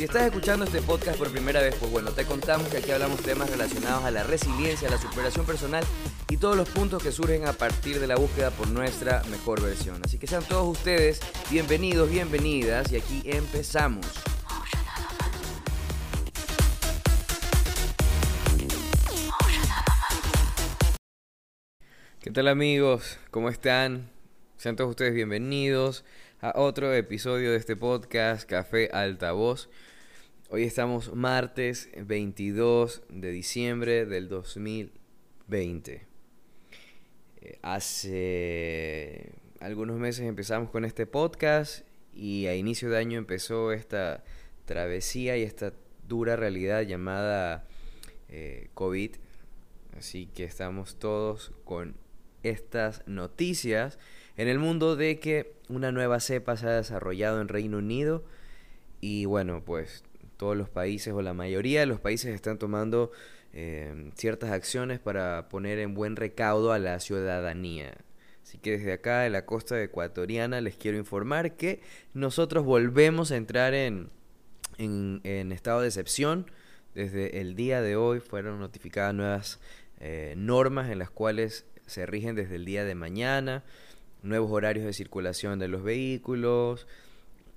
Si estás escuchando este podcast por primera vez, pues bueno, te contamos que aquí hablamos temas relacionados a la resiliencia, a la superación personal y todos los puntos que surgen a partir de la búsqueda por nuestra mejor versión. Así que sean todos ustedes bienvenidos, bienvenidas y aquí empezamos. ¿Qué tal amigos? ¿Cómo están? Sean todos ustedes bienvenidos a otro episodio de este podcast Café Altavoz. Hoy estamos martes 22 de diciembre del 2020. Eh, hace algunos meses empezamos con este podcast y a inicio de año empezó esta travesía y esta dura realidad llamada eh, COVID. Así que estamos todos con estas noticias en el mundo de que una nueva cepa se ha desarrollado en Reino Unido y bueno, pues todos los países o la mayoría de los países están tomando eh, ciertas acciones para poner en buen recaudo a la ciudadanía. Así que desde acá de la costa ecuatoriana les quiero informar que nosotros volvemos a entrar en, en, estado de excepción. Desde el día de hoy fueron notificadas nuevas eh, normas en las cuales se rigen desde el día de mañana, nuevos horarios de circulación de los vehículos,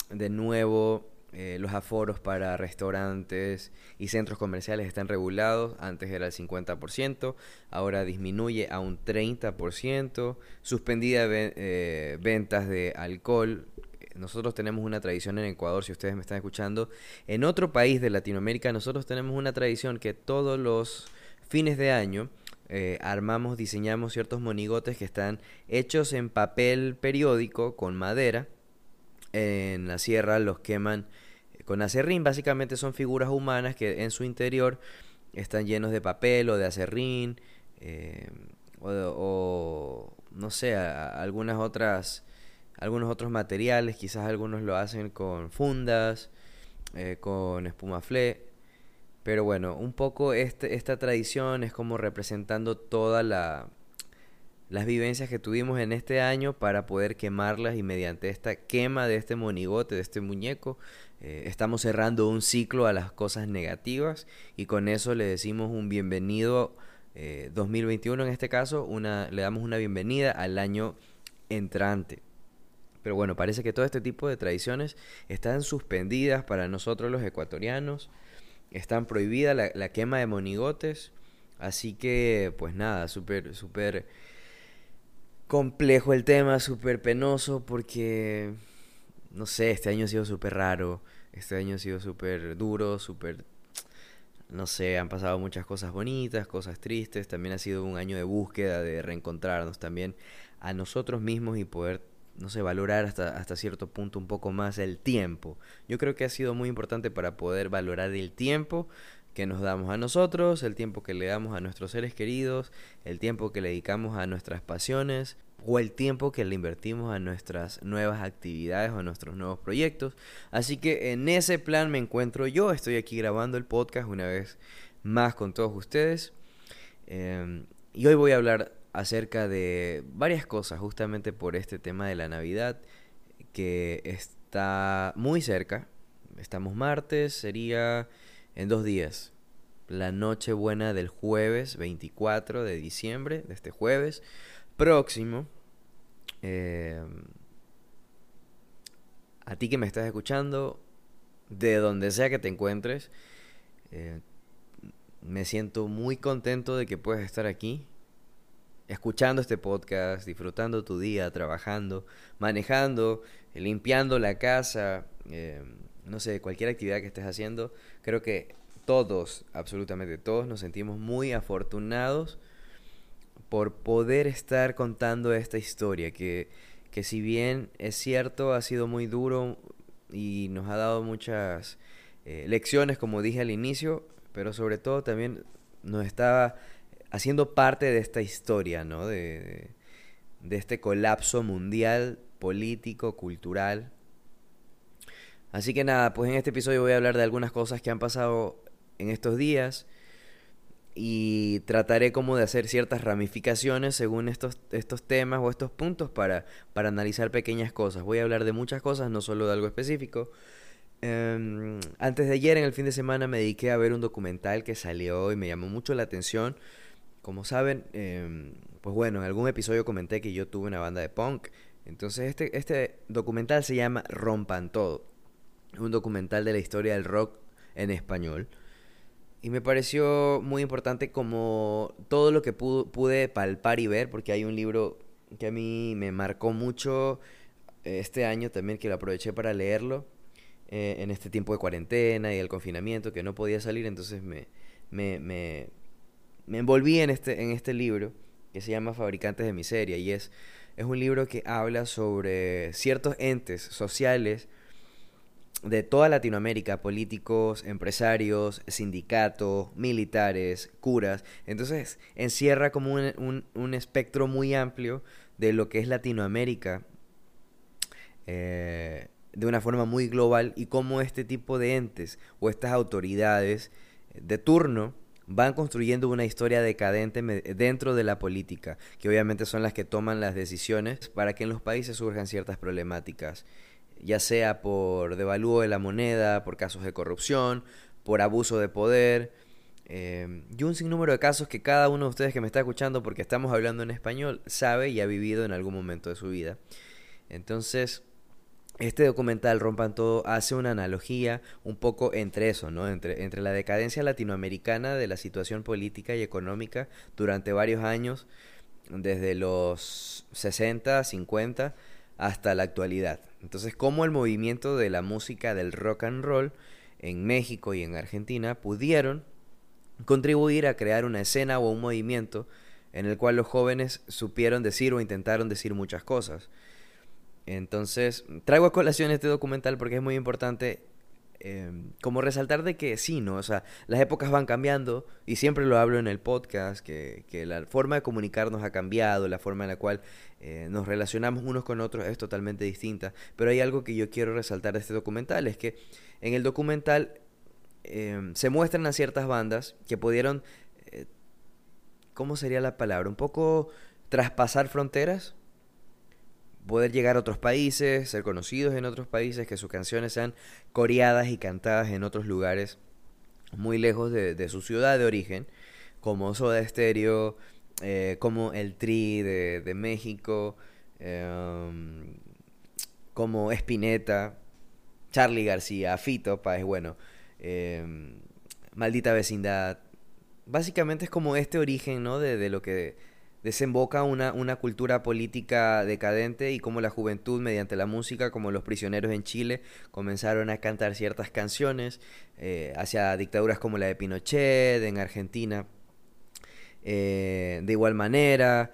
de nuevo eh, los aforos para restaurantes y centros comerciales están regulados, antes era el 50%, ahora disminuye a un 30%, suspendida eh, ventas de alcohol. Nosotros tenemos una tradición en Ecuador, si ustedes me están escuchando, en otro país de Latinoamérica nosotros tenemos una tradición que todos los fines de año eh, armamos, diseñamos ciertos monigotes que están hechos en papel periódico con madera. En la sierra los queman con acerrín. Básicamente son figuras humanas que en su interior están llenos de papel o de acerrín. Eh, o, no sé, algunas otras algunos otros materiales, quizás algunos lo hacen con fundas, eh, con espuma fle, pero bueno, un poco este, esta tradición es como representando todas la, las vivencias que tuvimos en este año para poder quemarlas y mediante esta quema de este monigote, de este muñeco, eh, estamos cerrando un ciclo a las cosas negativas y con eso le decimos un bienvenido 2021 eh, en este caso, una, le damos una bienvenida al año entrante. Pero bueno, parece que todo este tipo de tradiciones están suspendidas para nosotros los ecuatorianos están prohibida la, quema de monigotes. Así que, pues nada, súper, súper complejo el tema, súper penoso porque, no sé, este año ha sido súper raro, este año ha sido súper duro, súper, no sé, han pasado muchas cosas bonitas, cosas tristes, también ha sido un año de búsqueda, de reencontrarnos también a nosotros mismos y poder no sé, valorar hasta, hasta cierto punto un poco más el tiempo. Yo creo que ha sido muy importante para poder valorar el tiempo que nos damos a nosotros, el tiempo que le damos a nuestros seres queridos, el tiempo que le dedicamos a nuestras pasiones o el tiempo que le invertimos a nuestras nuevas actividades o a nuestros nuevos proyectos. Así que en ese plan me encuentro yo, estoy aquí grabando el podcast una vez más con todos ustedes. Em, y hoy voy a hablar acerca de varias cosas justamente por este tema de la Navidad que está muy cerca. Estamos martes, sería en dos días. La noche buena del jueves 24 de diciembre, de este jueves próximo. Em, a ti que me estás escuchando, de donde sea que te encuentres, eh, me siento muy contento de que puedas estar aquí escuchando este podcast, disfrutando tu día, trabajando, manejando, limpiando la casa, eh, no sé, cualquier actividad que estés haciendo, creo que todos, absolutamente todos, nos sentimos muy afortunados por poder estar contando esta historia, que, que si bien es cierto, ha sido muy duro y nos ha dado muchas eh, lecciones, como dije al inicio, pero sobre todo también nos estaba haciendo parte de esta historia, ¿no? De, de este colapso mundial, político, cultural. Así que nada, pues en este episodio voy a hablar de algunas cosas que han pasado en estos días y trataré como de hacer ciertas ramificaciones según estos, estos temas o estos puntos para, para analizar pequeñas cosas. Voy a hablar de muchas cosas, no solo de algo específico. Em, antes de ayer, en el fin de semana, me dediqué a ver un documental que salió y me llamó mucho la atención. Como saben, em, pues bueno, en algún episodio comenté que yo tuve una banda de punk. Entonces este, este documental se llama Rompan Todo. Un documental de la historia del rock en español. Y me pareció muy importante como todo lo que pude palpar y ver, porque hay un libro que a mí me marcó mucho eh, este año también, que lo aproveché para leerlo eh, en este tiempo de cuarentena y el confinamiento, que no podía salir, entonces me, me, me, me envolví en este, en este libro que se llama Fabricantes de Miseria y es, es un libro que habla sobre ciertos entes sociales de toda Latinoamérica, políticos, empresarios, sindicatos, militares, curas. Entonces encierra como un, espectro muy amplio de lo que es Latinoamérica eh, de una forma muy global y cómo este tipo de entes o estas autoridades de turno van construyendo una historia decadente dentro de la política, que obviamente son las que toman las decisiones para que en los países surjan ciertas problemáticas ya sea por devalúo de la moneda, por casos de corrupción, por abuso de poder, eh, y un sinnúmero de casos que cada uno de ustedes que me está escuchando, porque estamos hablando en español, sabe y ha vivido en algún momento de su vida. Entonces, este documental Rompan Todo hace una analogía un poco entre eso, ¿no? Entre, entre la decadencia latinoamericana de la situación política y económica durante varios años, desde los 60, 50, hasta la actualidad. Entonces, cómo el movimiento de la música del rock and roll en México y en Argentina pudieron contribuir a crear una escena o un movimiento en el cual los jóvenes supieron decir o intentaron decir muchas cosas. Entonces, traigo a colación este documental porque es muy importante Em, como resaltar de que sí, ¿no? O sea, las épocas van cambiando y siempre lo hablo en el podcast, que, que la forma de comunicarnos ha cambiado, la forma en la cual eh, nos relacionamos unos con otros es totalmente distinta. Pero hay algo que yo quiero resaltar de este documental, es que en el documental em, se muestran a ciertas bandas que pudieron, eh, ¿cómo sería la palabra? Un poco traspasar fronteras poder llegar a otros países, ser conocidos en otros países, que sus canciones sean coreadas y cantadas en otros lugares muy lejos de, su ciudad de origen, como Soda Stereo, eh, como El Tri de, México, em, como Spinetta, Charlie García, Fito, es bueno, em, Maldita Vecindad. Básicamente es como este origen, ¿no? De, de lo que desemboca una, una cultura política decadente y como la juventud mediante la música, como los prisioneros en Chile, comenzaron a cantar ciertas canciones eh, hacia dictaduras como la de Pinochet en Argentina, eh, de igual manera,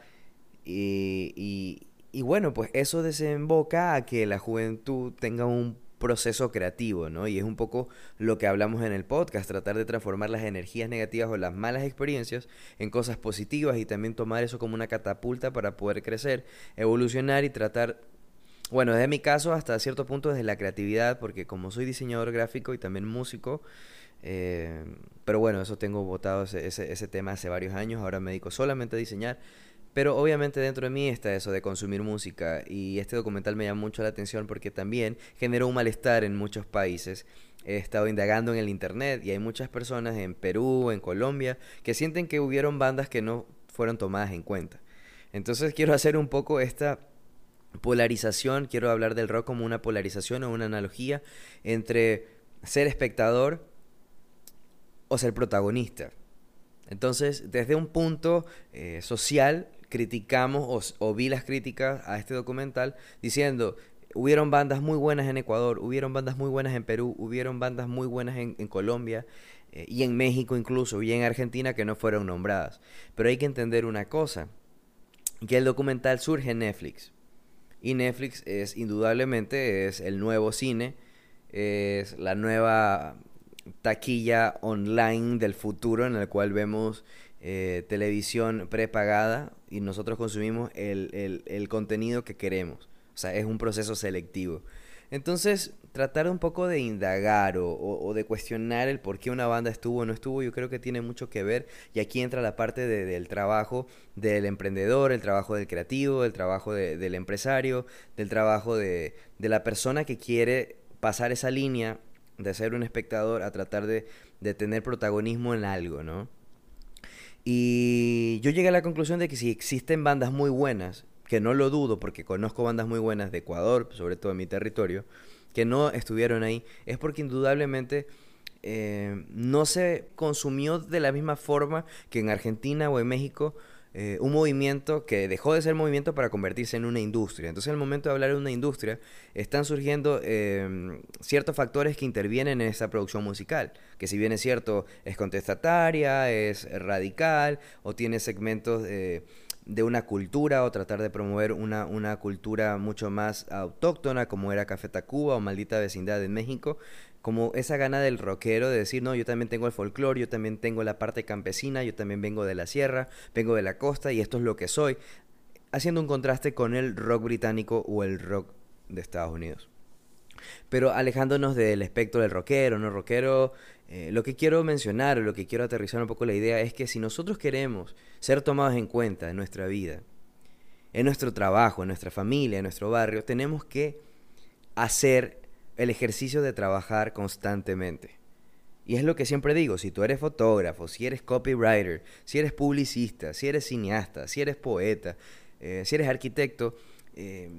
y, y bueno, pues eso desemboca a que la juventud tenga un proceso creativo, ¿no? Y es un poco lo que hablamos en el podcast, tratar de transformar las energías negativas o las malas experiencias en cosas positivas y también tomar eso como una catapulta para poder crecer, evolucionar y tratar, bueno, desde mi caso hasta cierto punto desde la creatividad, porque como soy diseñador gráfico y también músico, eh, pero bueno, eso tengo votado ese, ese, ese tema hace varios años, ahora me dedico solamente a diseñar pero obviamente dentro de mí está eso de consumir música y este documental me llama mucho la atención porque también generó un malestar en muchos países. He estado indagando en el internet y hay muchas personas en Perú, en Colombia, que sienten que hubieron bandas que no fueron tomadas en cuenta. Entonces quiero hacer un poco esta polarización, quiero hablar del rock como una polarización o una analogía entre ser espectador o ser protagonista. Entonces, desde un punto eh, social, criticamos o, vi las críticas a este documental diciendo, hubieron bandas muy buenas en Ecuador, hubieron bandas muy buenas en Perú, hubieron bandas muy buenas en, Colombia eh, y en México incluso, y en Argentina que no fueron nombradas. Pero hay que entender una cosa, que el documental surge en Netflix. Y Netflix es indudablemente es el nuevo cine, es la nueva taquilla online del futuro en el cual vemos eh, televisión prepagada y nosotros consumimos el, el contenido que queremos. O sea, es un proceso selectivo. Entonces, tratar un poco de indagar o, de cuestionar el por qué una banda estuvo o no estuvo, yo creo que tiene mucho que ver. Y aquí entra la parte del trabajo del emprendedor, el trabajo del creativo, el trabajo del empresario, del trabajo de, la persona que quiere pasar esa línea de ser un espectador a tratar de, de tener protagonismo en algo, ¿no? Y yo llegué a la conclusión de que si existen bandas muy buenas que no lo dudo porque conozco bandas muy buenas de Ecuador, sobre todo en mi territorio, que no estuvieron ahí, es porque indudablemente eh, no se consumió de la misma forma que en Argentina o en México eh, un movimiento que dejó de ser movimiento para convertirse en una industria. Entonces, al momento de hablar de una industria, están surgiendo eh, ciertos factores que intervienen en esa producción musical, que si bien es cierto, es contestataria, es radical, o tiene segmentos de una cultura o tratar de promover una, una cultura mucho más autóctona como era Café Tacuba o Maldita Vecindad en México, como esa gana del rockero de decir, no, yo también tengo el folclore, yo también tengo la parte campesina, yo también vengo de la sierra, vengo de la costa y esto es lo que soy, haciendo un contraste con el rock británico o el rock de Estados Unidos. Pero alejándonos del espectro del rockero, no rockero, eh, lo que quiero mencionar, lo que quiero aterrizar un poco la idea es que si nosotros queremos ser tomados en cuenta en nuestra vida, en nuestro trabajo, en nuestra familia, en nuestro barrio, tenemos que hacer el ejercicio de trabajar constantemente. Y es lo que siempre digo, si tú eres fotógrafo, si eres copywriter, si eres publicista, si eres cineasta, si eres poeta, eh, si eres arquitecto, eh,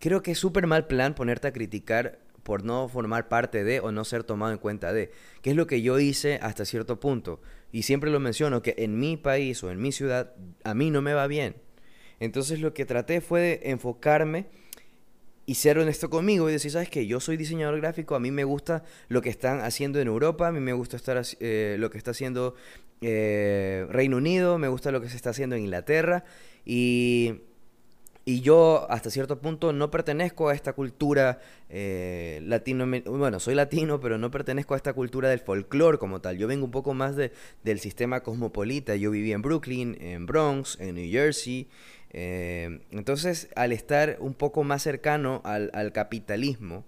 creo que es súper mal plan ponerte a criticar por no formar parte de o no ser tomado en cuenta de, que es lo que yo hice hasta cierto punto. Y siempre lo menciono, que en mi país o en mi ciudad a mí no me va bien. Entonces lo que traté fue de enfocarme y ser honesto conmigo y decir, ¿sabes qué? Yo soy diseñador gráfico, a mí me gusta lo que están haciendo en Europa, a mí me gusta estar, eh, lo que está haciendo eh, Reino Unido, me gusta lo que se está haciendo en Inglaterra y y yo hasta cierto punto no pertenezco a esta cultura eh, latino, bueno, soy latino, pero no pertenezco a esta cultura del folclore como tal. Yo vengo un poco más de, del sistema cosmopolita. Yo viví en Brooklyn, en Bronx, en New Jersey. Eh, entonces, al estar un poco más cercano al, al capitalismo,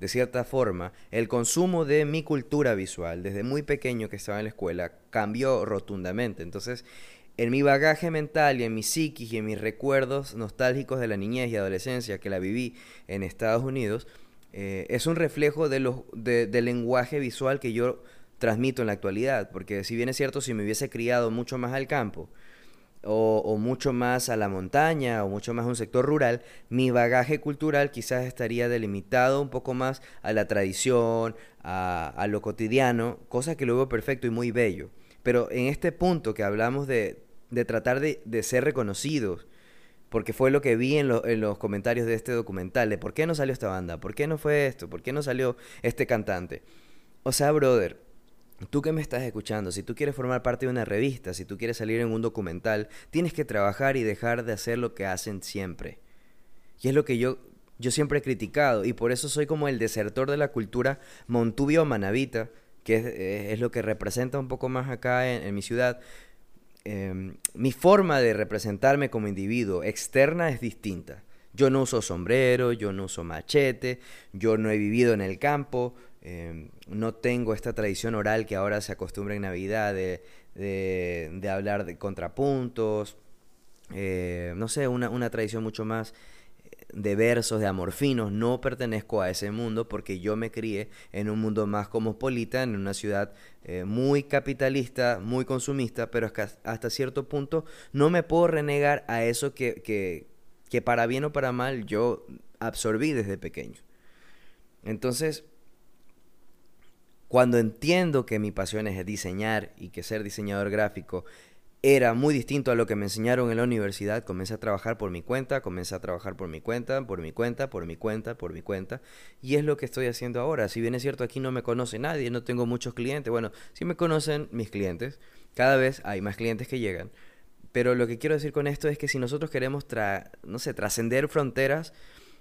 de cierta forma, el consumo de mi cultura visual, desde muy pequeño que estaba en la escuela, cambió rotundamente. Entonces, en mi bagaje mental y en mi psiquis y en mis recuerdos nostálgicos de la niñez y adolescencia que la viví en Estados Unidos, eh, es un reflejo de los, del lenguaje visual que yo transmito en la actualidad. Porque si bien es cierto, si me hubiese criado mucho más al campo, o, mucho más a la montaña, o mucho más a un sector rural, mi bagaje cultural quizás estaría delimitado un poco más a la tradición, a, a lo cotidiano, cosa que lo veo perfecto y muy bello. Pero en este punto que hablamos de de tratar de, ser reconocidos. Porque fue lo que vi en, en, los comentarios de este documental, de por qué no salió esta banda, por qué no fue esto, por qué no salió este cantante. O sea, brother, tú que me estás escuchando, si tú quieres formar parte de una revista, si tú quieres salir en un documental, tienes que trabajar y dejar de hacer lo que hacen siempre. Y es lo que yo, yo siempre he criticado, y por eso soy como el desertor de la cultura montubio manavita, que es, eh, es, lo que representa un poco más acá en mi ciudad, Em, mi forma de representarme como individuo externa es distinta. Yo no uso sombrero, yo no uso machete, yo no he vivido en el campo, em, no tengo esta tradición oral que ahora se acostumbra en Navidad de, de, hablar de contrapuntos, eh, no sé, una, una tradición mucho más de versos, de amorfinos, no pertenezco a ese mundo porque yo me crié en un mundo más cosmopolita, en una ciudad eh, muy capitalista, muy consumista, pero hasta cierto punto no me puedo renegar a eso que, que, que para bien o para mal yo absorbí desde pequeño. Entonces, cuando entiendo que mi pasión es diseñar y que ser diseñador gráfico era muy distinto a lo que me enseñaron en la universidad. Comencé a trabajar por mi cuenta, comencé a trabajar por mi cuenta, por mi cuenta, por mi cuenta, por mi cuenta. Y es lo que estoy haciendo ahora. Si bien es cierto, aquí no me conoce nadie, no tengo muchos clientes. Bueno, sí me conocen mis clientes. Cada vez hay más clientes que llegan. Pero lo que quiero decir con esto es que si nosotros queremos, tra no sé, trascender fronteras,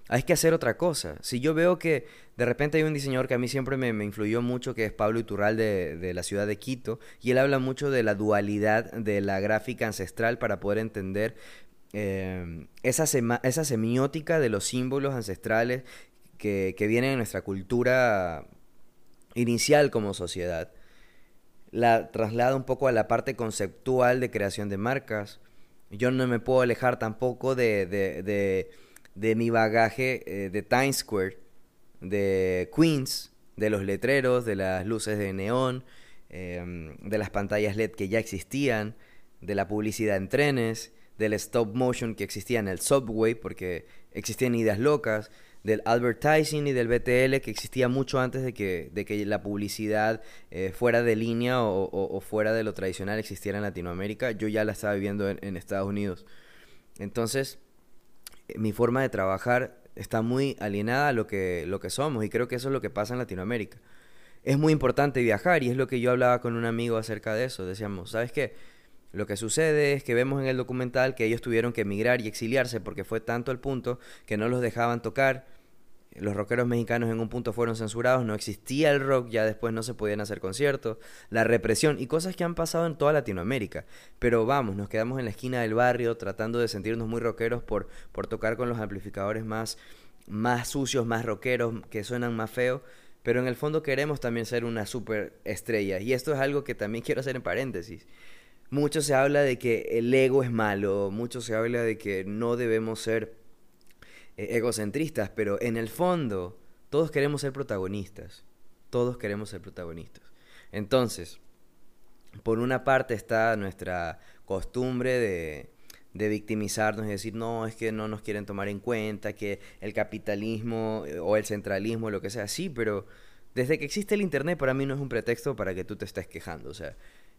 hay que hacer otra cosa. Si yo veo que de repente hay un diseñador que a mí siempre me, influyó mucho, que es Pablo Iturral de, de, la ciudad de Quito, y él habla mucho de la dualidad de la gráfica ancestral para poder entender eh, esa, semiótica de los símbolos ancestrales que, que vienen en nuestra cultura inicial como sociedad. La traslada un poco a la parte conceptual de creación de marcas. Yo no me puedo alejar tampoco de, de de mi bagaje eh, de Times Square, de Queens, de los letreros, de las luces de neón, em, de las pantallas LED que ya existían, de la publicidad en trenes, del stop motion que existía en el subway, porque existían ideas locas, del advertising y del BTL que existía mucho antes de que, de que la publicidad eh, fuera de línea o, fuera de lo tradicional existiera en Latinoamérica. Yo ya la estaba viviendo en Estados Unidos. Entonces, mi forma de trabajar está muy alienada a lo que, lo que somos y creo que eso es lo que pasa en Latinoamérica. Es muy importante viajar y es lo que yo hablaba con un amigo acerca de eso. Decíamos, ¿sabes qué? Lo que sucede es que vemos en el documental que ellos tuvieron que emigrar y exiliarse porque fue tanto el punto que no los dejaban tocar los rockeros mexicanos en un punto fueron censurados, no existía el rock, ya después no se podían hacer conciertos, la represión y cosas que han pasado en toda Latinoamérica. Pero vamos, nos quedamos en la esquina del barrio tratando de sentirnos muy rockeros por, por tocar con los amplificadores más, más sucios, más rockeros, que suenan más feos. Pero en el fondo queremos también ser una super estrella. Y esto es algo que también quiero hacer en paréntesis. Mucho se habla de que el ego es malo, mucho se habla de que no debemos ser egocentristas, pero en el fondo todos queremos ser protagonistas. Todos queremos ser protagonistas. Entonces, por una parte está nuestra costumbre de, de victimizarnos y decir, no, es que no nos quieren tomar en cuenta, que el capitalismo eh, o el centralismo, lo que sea, sí, pero desde que existe el Internet para mí no es un pretexto para que tú te estés quejando, o sea,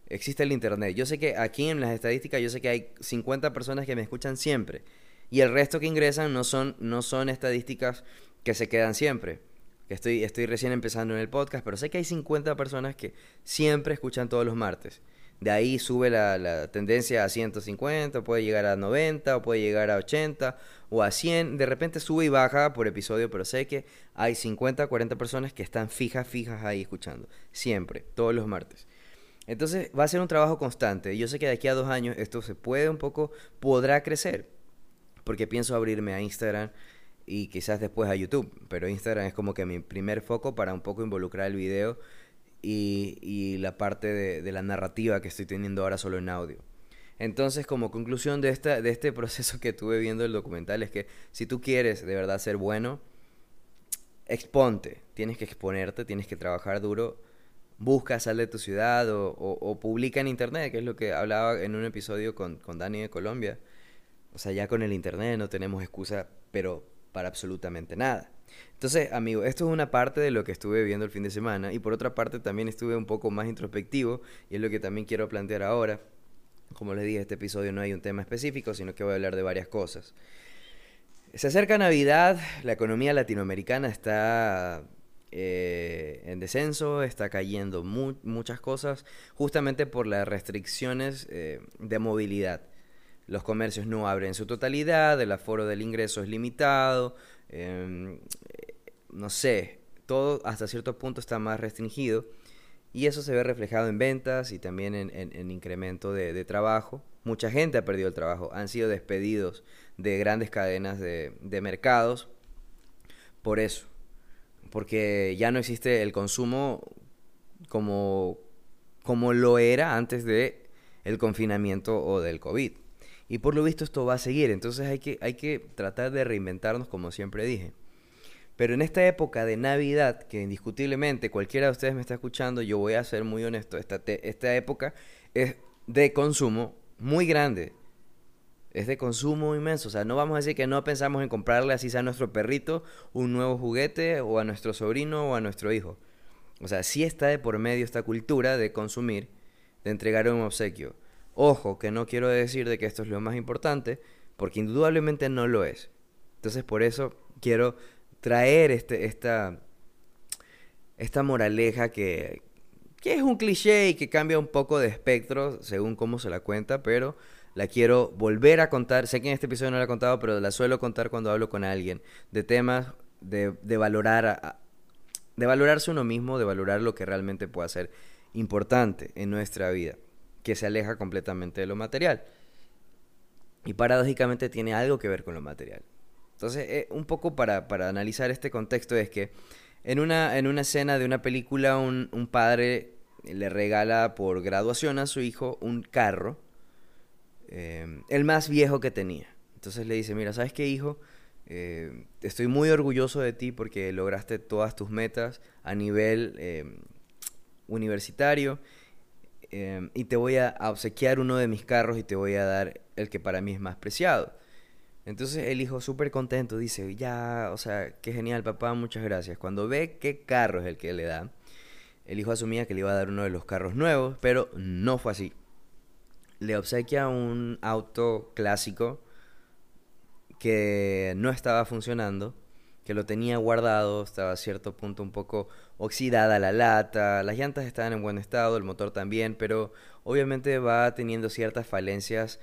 existe el Internet. Yo sé que aquí en las estadísticas, yo sé que hay 50 personas que me escuchan siempre y el resto que ingresan no son, no son estadísticas que se quedan siempre. Estoy, estoy recién empezando en el podcast, pero sé que hay 50 personas que siempre escuchan todos los martes. De ahí sube la, la, tendencia a 150, puede llegar a 90, o puede llegar a 80, o a 100. De repente sube y baja por episodio, pero sé que hay 50, 40 personas que están fijas, fijas ahí escuchando. Siempre, todos los martes. Entonces va a ser un trabajo constante. Yo sé que de aquí a dos años esto se puede un poco, podrá crecer porque pienso abrirme a Instagram y quizás después a YouTube, pero Instagram es como que mi primer foco para un poco involucrar el video y, la parte de, de, la narrativa que estoy teniendo ahora solo en audio. Entonces, como conclusión de, esta, de este proceso que tuve viendo el documental, es que si tú quieres de verdad ser bueno, exponte, tienes que exponerte, tienes que trabajar duro, busca, sal de tu ciudad o, o, o publica en internet, que es lo que hablaba en un episodio con Dani de Colombia o sea, ya con el Internet no tenemos excusa, pero para absolutamente nada. Entonces, amigo, esto es una parte de lo que estuve viendo el fin de semana y por otra parte también estuve un poco más introspectivo y es lo que también quiero plantear ahora. Como les dije, este episodio no hay un tema específico, sino que voy a hablar de varias cosas. Se acerca Navidad, la economía latinoamericana está eh, en descenso, está cayendo muchas cosas, justamente por las restricciones eh, de movilidad los comercios no abren su totalidad, el aforo del ingreso es limitado, em, no sé, todo hasta cierto punto está más restringido y eso se ve reflejado en ventas y también en, incremento de, trabajo. Mucha gente ha perdido el trabajo, han sido despedidos de grandes cadenas de, de mercados por eso, porque ya no existe el consumo como, como lo era antes de el confinamiento o del COVID. Y por lo visto esto va a seguir, entonces hay que, hay que tratar de reinventarnos como siempre dije. Pero en esta época de Navidad, que indiscutiblemente cualquiera de ustedes me está escuchando, yo voy a ser muy honesto, esta, esta época es de consumo muy grande. Es de consumo inmenso. O sea, no vamos a decir que no pensamos en comprarle así sea a nuestro perrito un nuevo juguete o a nuestro sobrino o a nuestro hijo. O sea, sí está de por medio esta cultura de consumir, de entregar un obsequio. Ojo, que no quiero decir de que esto es lo más importante, porque indudablemente no lo es. Entonces por eso quiero traer este, esta, esta moraleja que, que es un cliché y que cambia un poco de espectro según cómo se la cuenta, pero la quiero volver a contar. Sé que en este episodio no la he contado, pero la suelo contar cuando hablo con alguien de temas de, de valorar de valorarse uno mismo, de valorar lo que realmente puede ser importante en nuestra vida, que se aleja completamente de lo material. Y paradójicamente tiene algo que ver con lo material. Entonces, eh, un poco para, para, analizar este contexto es que en una, en una escena de una película un, un padre le regala por graduación a su hijo un carro eh, el más viejo que tenía. Entonces le dice, mira, ¿sabes qué, hijo? Eh, estoy muy orgulloso de ti porque lograste todas tus metas a nivel eh, universitario y te voy a obsequiar uno de mis carros y te voy a dar el que para mí es más preciado. Entonces el hijo súper contento dice, ya, o sea, qué genial papá, muchas gracias. Cuando ve qué carro es el que le da, el hijo asumía que le iba a dar uno de los carros nuevos, pero no fue así le obsequia un auto clásico que no estaba funcionando, que lo tenía guardado, estaba a cierto punto un poco oxidada la lata, las llantas estaban en buen estado, el motor también, pero obviamente va teniendo ciertas falencias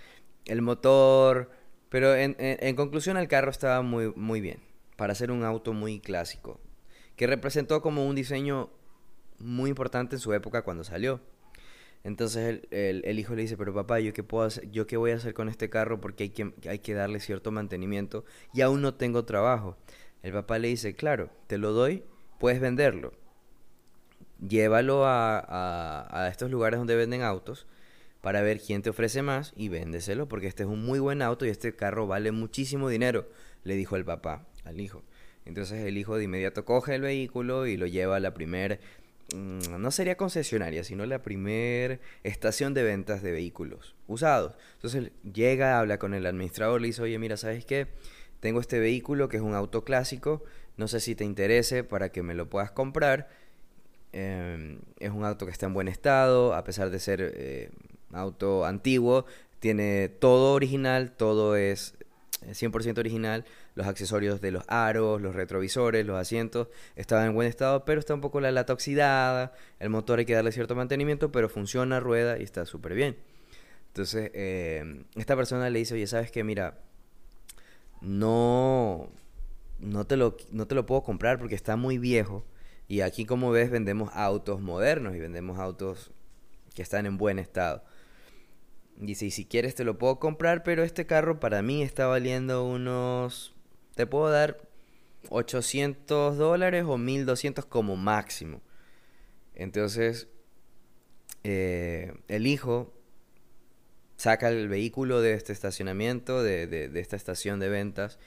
el motor, pero en, en, conclusión el carro estaba muy, muy bien, para ser un auto muy clásico, que representó como un diseño muy importante en su época cuando salió. Entonces el, el, hijo le dice, pero papá, ¿yo qué, puedo hacer? ¿yo qué voy a hacer con este carro? Porque hay que, hay que darle cierto mantenimiento y aún no tengo trabajo. El papá le dice, claro, te lo doy, puedes venderlo. Llévalo a, a, estos lugares donde venden autos para ver quién te ofrece más y véndeselo porque este es un muy buen auto y este carro vale muchísimo dinero, le dijo el papá al hijo. Entonces el hijo de inmediato coge el vehículo y lo lleva a la primera Mm, no sería concesionaria, sino la primer estación de ventas de vehículos usados. Entonces llega, habla con el administrador, le dice, oye, mira, ¿sabes qué? Tengo este vehículo que es un auto clásico, no sé si te interese para que me lo puedas comprar. Em, es un auto que está en buen estado, a pesar de ser eh, auto antiguo, tiene todo original, todo es 100% eh, original, los accesorios de los aros, los retrovisores, los asientos estaban en buen estado, pero está un poco la lata oxidada, el motor hay que darle cierto mantenimiento, pero funciona, rueda y está súper bien. Entonces, eh, esta persona le dice, oye, ¿sabes qué? Mira, no, no, te lo, no te lo puedo comprar porque está muy viejo. Y aquí, como ves, vendemos autos modernos y vendemos autos que están en buen estado. Dice, y si quieres te lo puedo comprar, pero este carro para mí está valiendo unos... Te puedo dar 800 dólares o 1200 como máximo. Entonces, eh, el hijo saca el vehículo de este estacionamiento, de, de, de, esta estación de ventas,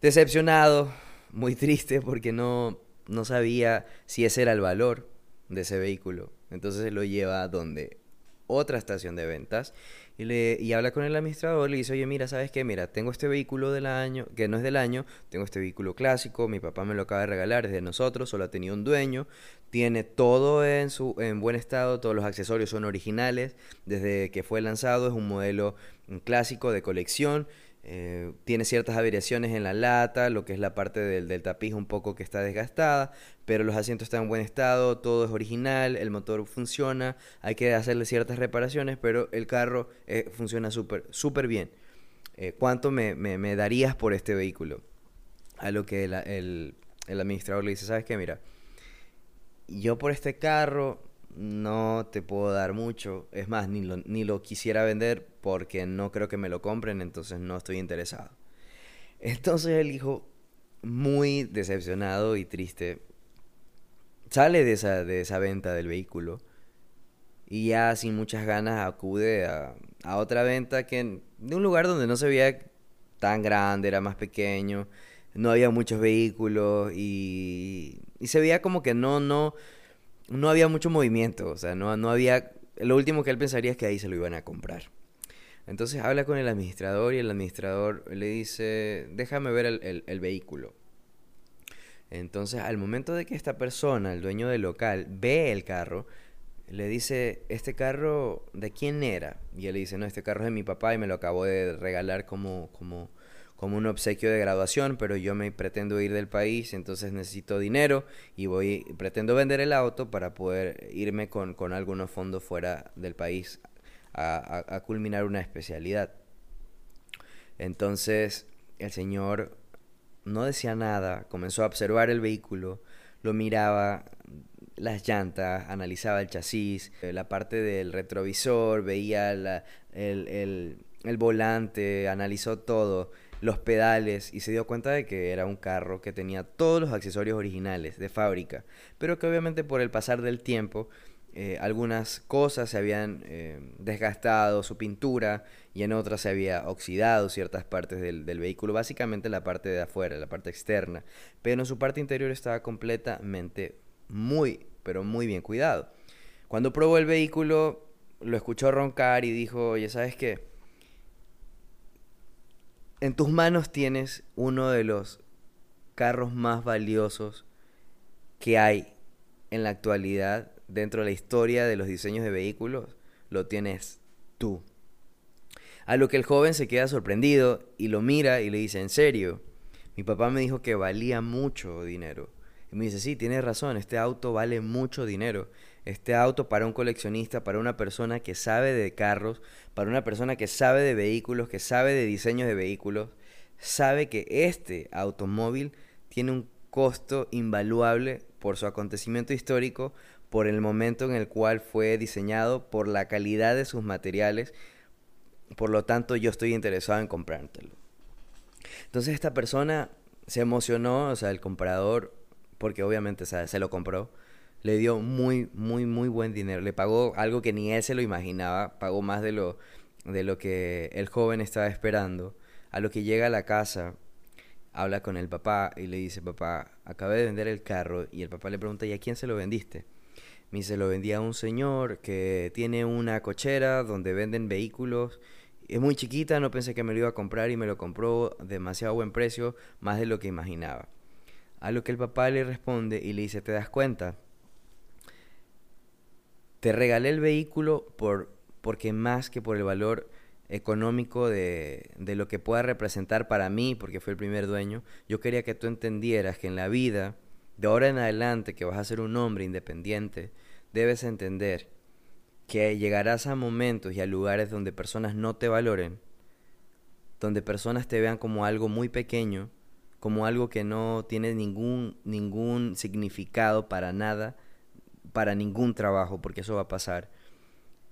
decepcionado, muy triste porque no, no sabía si ese era el valor de ese vehículo. Entonces lo lleva donde otra estación de ventas y, le, y habla con el administrador, le dice, oye, mira, ¿sabes qué? Mira, tengo este vehículo del año, que no es del año, tengo este vehículo clásico, mi papá me lo acaba de regalar, es de nosotros, solo ha tenido un dueño, tiene todo en, su, en buen estado, todos los accesorios son originales, desde que fue lanzado es un modelo clásico de colección, eh, tiene ciertas variaciones en la lata, lo que es la parte del, del, tapiz un poco que está desgastada, pero los asientos están en buen estado, todo es original, el motor funciona, hay que hacerle ciertas reparaciones, pero el carro eh, funciona súper súper bien. Eh, ¿Cuánto me, me, me, darías por este vehículo? A lo que el, el, el administrador le dice, ¿sabes qué? Mira, yo por este carro no te puedo dar mucho. Es más, ni lo, ni lo quisiera vender porque no creo que me lo compren, entonces no estoy interesado. Entonces el hijo, muy decepcionado y triste, sale de esa, de esa venta del vehículo y ya sin muchas ganas acude a, a otra venta que de un lugar donde no se veía tan grande, era más pequeño, no había muchos vehículos y, y se veía como que no, no, no había mucho movimiento, o sea, no, no había... Lo último que él pensaría es que ahí se lo iban a comprar. Entonces habla con el administrador y el administrador le dice, déjame ver el, el, vehículo. Entonces al momento de que esta persona, el dueño del local, ve el carro, le dice, ¿este carro de quién era? Y él le dice, no, este carro es de mi papá y me lo acabo de regalar como, como, como un obsequio de graduación, pero yo me pretendo ir del país, entonces necesito dinero y voy, pretendo vender el auto para poder irme con, con algunos fondos fuera del país a, culminar una especialidad. Entonces el señor no decía nada, comenzó a observar el vehículo, lo miraba, las llantas, analizaba el chasis, eh, la parte del retrovisor, veía el, el volante, analizó todo, los pedales y se dio cuenta de que era un carro que tenía todos los accesorios originales de fábrica, pero que obviamente por el pasar del tiempo eh, algunas cosas se habían eh, desgastado, su pintura, y en otras se había oxidado ciertas partes del, del, vehículo, básicamente la parte de afuera, la parte externa, pero en su parte interior estaba completamente muy, pero muy bien cuidado. Cuando probó el vehículo, lo escuchó roncar y dijo, oye, ¿sabes qué? En tus manos tienes uno de los carros más valiosos que hay en la actualidad dentro de la historia de los diseños de vehículos, lo tienes tú. A lo que el joven se queda sorprendido y lo mira y le dice, ¿en serio? Mi papá me dijo que valía mucho dinero. Y me dice, sí, tienes razón, este auto vale mucho dinero. Este auto para un coleccionista, para una persona que sabe de carros, para una persona que sabe de vehículos, que sabe de diseños de vehículos, sabe que este automóvil tiene un costo invaluable por su acontecimiento histórico, por el momento en el cual fue diseñado, por la calidad de sus materiales. Por lo tanto, yo estoy interesado en comprártelo. Entonces esta persona se emocionó, o sea, el comprador, porque obviamente se lo compró, le dio muy, muy, muy buen dinero. Le pagó algo que ni él se lo imaginaba, pagó más de lo, de lo que el joven estaba esperando. A lo que llega a la casa, habla con el papá y le dice, papá, acabé de vender el carro. Y el papá le pregunta, ¿y a quién se lo vendiste? Me se lo vendía a un señor que tiene una cochera donde venden vehículos. Es muy chiquita, no pensé que me lo iba a comprar y me lo compró demasiado buen precio, más de lo que imaginaba. A lo que el papá le responde y le dice, ¿te das cuenta? Te regalé el vehículo por, porque más que por el valor económico de, de lo que pueda representar para mí, porque fue el primer dueño, yo quería que tú entendieras que en la vida, de ahora en adelante, que vas a ser un hombre independiente, debes entender que llegarás a momentos y a lugares donde personas no te valoren, donde personas te vean como algo muy pequeño, como algo que no tiene ningún, ningún significado para nada, para ningún trabajo, porque eso va a pasar.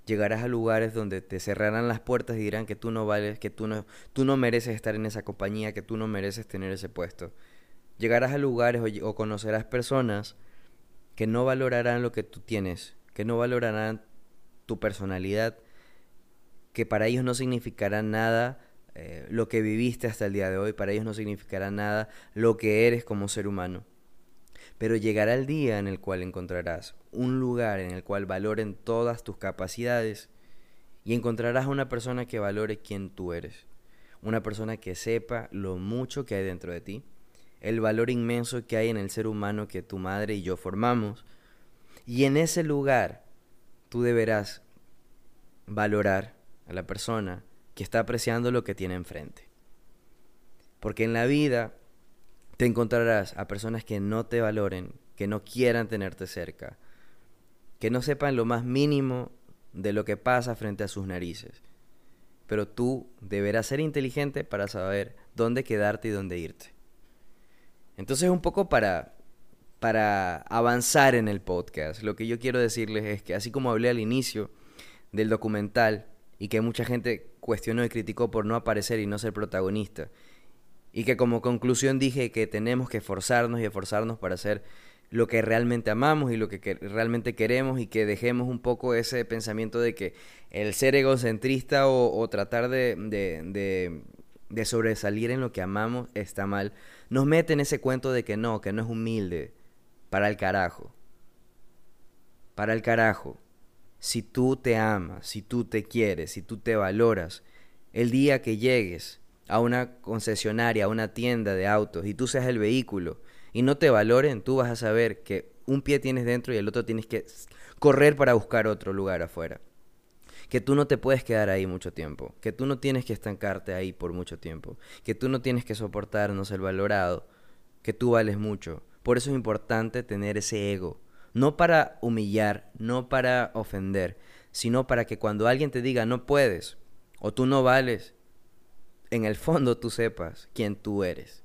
Llegarás a lugares donde te cerrarán las puertas y dirán que tú no vales, que tú no, tú no mereces estar en esa compañía, que tú no mereces tener ese puesto. Llegarás a lugares o, conocerás personas que no valorarán lo que tú tienes, que no valorarán tu personalidad, que para ellos no significará nada eh, lo que viviste hasta el día de hoy, para ellos no significará nada lo que eres como ser humano. Pero llegará el día en el cual encontrarás un lugar en el cual valoren todas tus capacidades y encontrarás a una persona que valore quién tú eres, una persona que sepa lo mucho que hay dentro de ti el valor inmenso que hay en el ser humano que tu madre y yo formamos. Y en ese lugar tú deberás valorar a la persona que está apreciando lo que tiene enfrente. Porque en la vida te encontrarás a personas que no te valoren, que no quieran tenerte cerca, que no sepan lo más mínimo de lo que pasa frente a sus narices. Pero tú deberás ser inteligente para saber dónde quedarte y dónde irte. Entonces un poco para, para avanzar en el podcast, lo que yo quiero decirles es que así como hablé al inicio del documental y que mucha gente cuestionó y criticó por no aparecer y no ser protagonista, y que como conclusión dije que tenemos que esforzarnos y esforzarnos para hacer lo que realmente amamos y lo que, realmente queremos y que dejemos un poco ese pensamiento de que el ser egocentrista o, tratar de, de sobresalir en lo que amamos está mal, nos mete en ese cuento de que no, que no es humilde. Para el carajo. Para el carajo. Si tú te amas, si tú te quieres, si tú te valoras, el día que llegues a una concesionaria, a una tienda de autos y tú seas el vehículo y no te valoren, tú vas a saber que un pie tienes dentro y el otro tienes que correr para buscar otro lugar afuera que tú no te puedes quedar ahí mucho tiempo, que tú no tienes que estancarte ahí por mucho tiempo, que tú no tienes que soportar no ser valorado, que tú vales mucho. Por eso es importante tener ese ego, no para humillar, no para ofender, sino para que cuando alguien te diga no puedes o tú no vales, en el fondo tú sepas quién tú eres.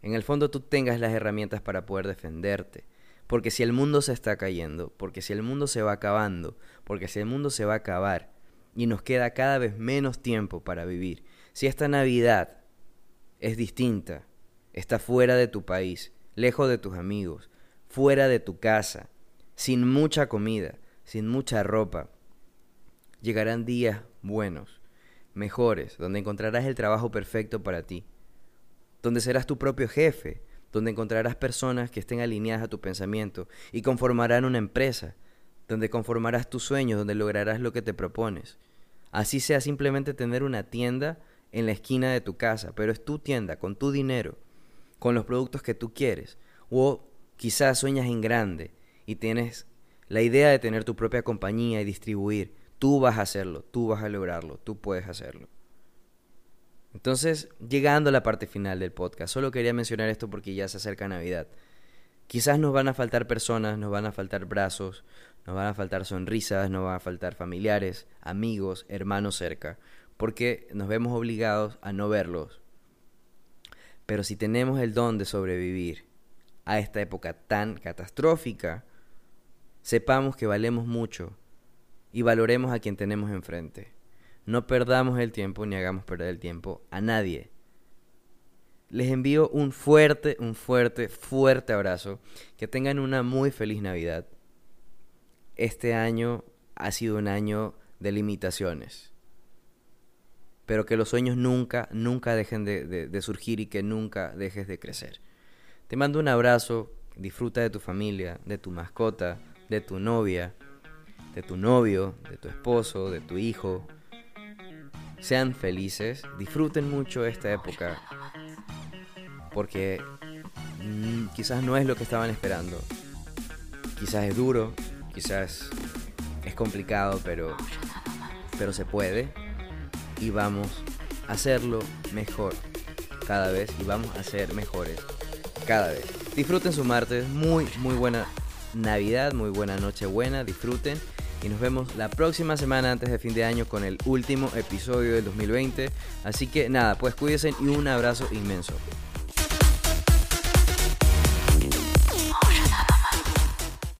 En el fondo tú tengas las herramientas para poder defenderte. Porque si el mundo se está cayendo, porque si el mundo se va acabando, porque si el mundo se va a acabar y nos queda cada vez menos tiempo para vivir, si esta Navidad es distinta, está fuera de tu país, lejos de tus amigos, fuera de tu casa, sin mucha comida, sin mucha ropa, llegarán días buenos, mejores, donde encontrarás el trabajo perfecto para ti, donde serás tu propio jefe, donde encontrarás personas que estén alineadas a tu pensamiento y conformarán una empresa, donde conformarás tus sueños, donde lograrás lo que te propones. Así sea simplemente tener una tienda en la esquina de tu casa, pero es tu tienda, con tu dinero, con los productos que tú quieres. O quizás sueñas en grande y tienes la idea de tener tu propia compañía y distribuir. Tú vas a hacerlo, tú vas a lograrlo, tú puedes hacerlo. Entonces, llegando a la parte final del podcast, solo quería mencionar esto porque ya se acerca Navidad. Quizás nos van a faltar personas, nos van a faltar brazos, nos van a faltar sonrisas, nos van a faltar familiares, amigos, hermanos cerca, porque nos vemos obligados a no verlos. Pero si tenemos el don de sobrevivir a esta época tan catastrófica, sepamos que valemos mucho y valoremos a quien tenemos enfrente. No perdamos el tiempo ni hagamos perder el tiempo a nadie. Les envío un fuerte, un fuerte, fuerte abrazo. Que tengan una muy feliz Navidad. Este año ha sido un año de limitaciones. Pero que los sueños nunca, nunca dejen de, surgir y que nunca dejes de crecer. Te mando un abrazo. Disfruta de tu familia, de tu mascota, de tu novia, de tu novio, de tu esposo, de tu hijo, sean felices, disfruten mucho esta época, porque mm, quizás no es lo que estaban esperando. Quizás es duro, quizás es complicado, pero, pero se puede y vamos a hacerlo mejor cada vez y vamos a ser mejores cada vez. Disfruten su martes, muy muy buena Navidad, muy buena noche buena, disfruten y nos vemos la próxima semana antes de fin de año con el último episodio del 2020. Así que nada, pues cuídense y un abrazo inmenso.